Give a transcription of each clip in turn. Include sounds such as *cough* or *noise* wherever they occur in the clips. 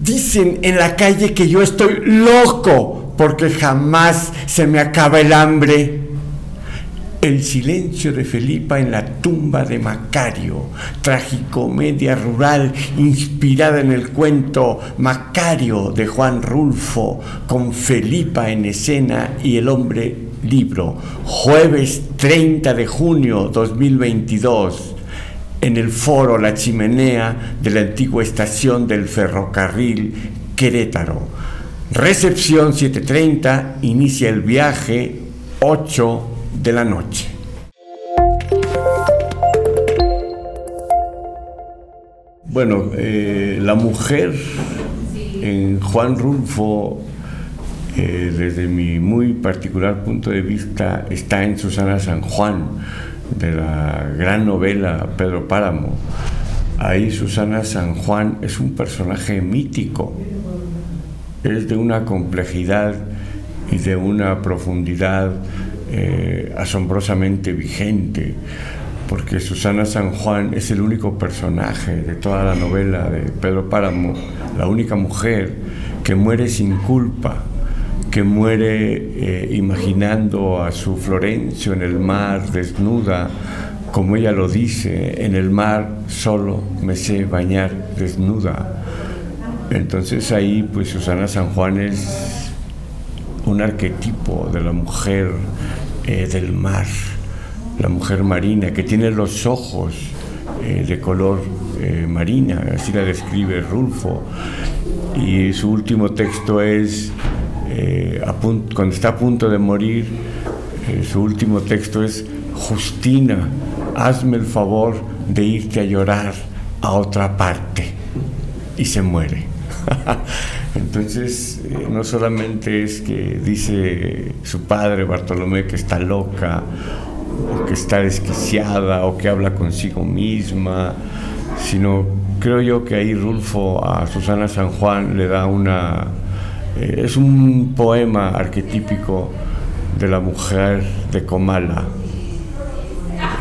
Dicen en la calle que yo estoy loco porque jamás se me acaba el hambre. El silencio de Felipa en la tumba de Macario, tragicomedia rural inspirada en el cuento Macario de Juan Rulfo, con Felipa en escena y el hombre libro, jueves 30 de junio 2022 en el foro La Chimenea de la antigua estación del ferrocarril Querétaro. Recepción 7.30, inicia el viaje 8 de la noche. Bueno, eh, la mujer en Juan Rulfo, eh, desde mi muy particular punto de vista, está en Susana San Juan de la gran novela Pedro Páramo. Ahí Susana San Juan es un personaje mítico, es de una complejidad y de una profundidad eh, asombrosamente vigente, porque Susana San Juan es el único personaje de toda la novela de Pedro Páramo, la única mujer que muere sin culpa, que muere eh, imaginando a su Florencio en el mar desnuda, como ella lo dice, en el mar solo me sé bañar desnuda. Entonces ahí pues Susana San Juan es un arquetipo de la mujer eh, del mar, la mujer marina, que tiene los ojos eh, de color marina, así la describe Rulfo. Y su último texto es eh, cuando está a punto de morir, eh, su último texto es, Justina, hazme el favor de irte a llorar a otra parte. Y se muere. *laughs* Entonces, eh, no solamente es que dice su padre Bartolomé que está loca, o que está desquiciada, o que habla consigo misma, sino creo yo que ahí Rulfo a Susana San Juan le da una eh, es un poema arquetípico de la mujer de Comala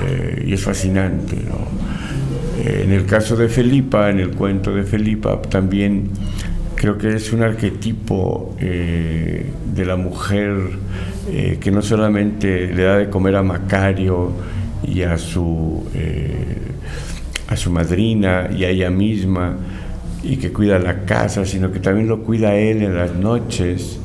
eh, y es fascinante. Eh, en el caso de Felipa, en el cuento de Felipa, también creo que es un arquetipo de la mujer que no solamente le da de comer a Macario y a su, a su madrina y a ella misma, y que cuida la casa, sino que también lo cuida él en las noches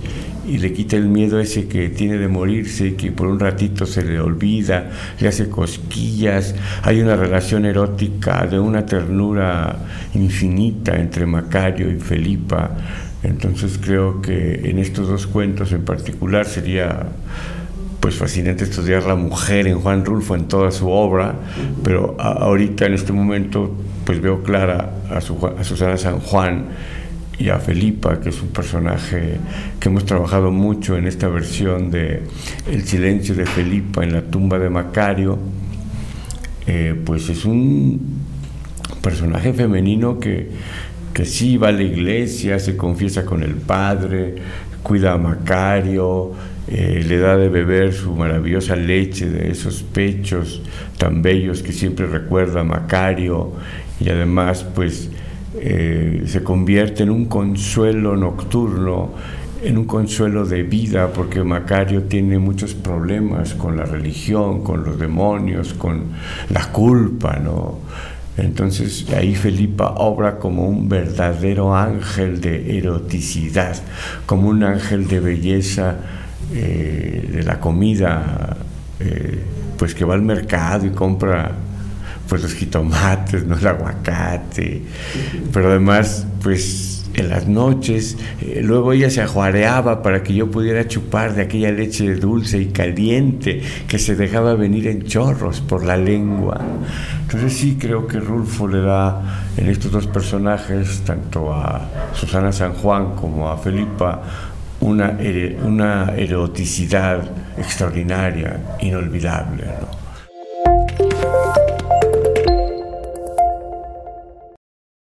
y le quita el miedo ese que tiene de morirse que por un ratito se le olvida, le hace cosquillas, hay una relación erótica de una ternura infinita entre Macario y Felipa, entonces creo que en estos dos cuentos en particular sería pues fascinante estudiar la mujer en Juan Rulfo en toda su obra, pero ahorita en este momento pues veo clara a, Susana San Juan y a Felipa, que es un personaje que hemos trabajado mucho en esta versión de El silencio de Felipa en la tumba de Macario, eh, pues es un personaje femenino que, que sí va a la iglesia, se confiesa con el padre, cuida a Macario, eh, le da de beber su maravillosa leche de esos pechos tan bellos que siempre recuerda Macario y además pues eh, se convierte en un consuelo nocturno, en un consuelo de vida, porque Macario tiene muchos problemas con la religión, con los demonios, con la culpa, ¿no? Entonces ahí Felipa obra como un verdadero ángel de eroticidad, como un ángel de belleza eh, de la comida, eh, pues que va al mercado y compra pues los jitomates, ¿no? el aguacate, pero además pues en las noches, eh, luego ella se ajuareaba para que yo pudiera chupar de aquella leche dulce y caliente que se dejaba venir en chorros por la lengua. Entonces sí creo que Rulfo le da en estos dos personajes, tanto a Susana San Juan como a Felipa, una, una eroticidad extraordinaria, inolvidable. ¿no?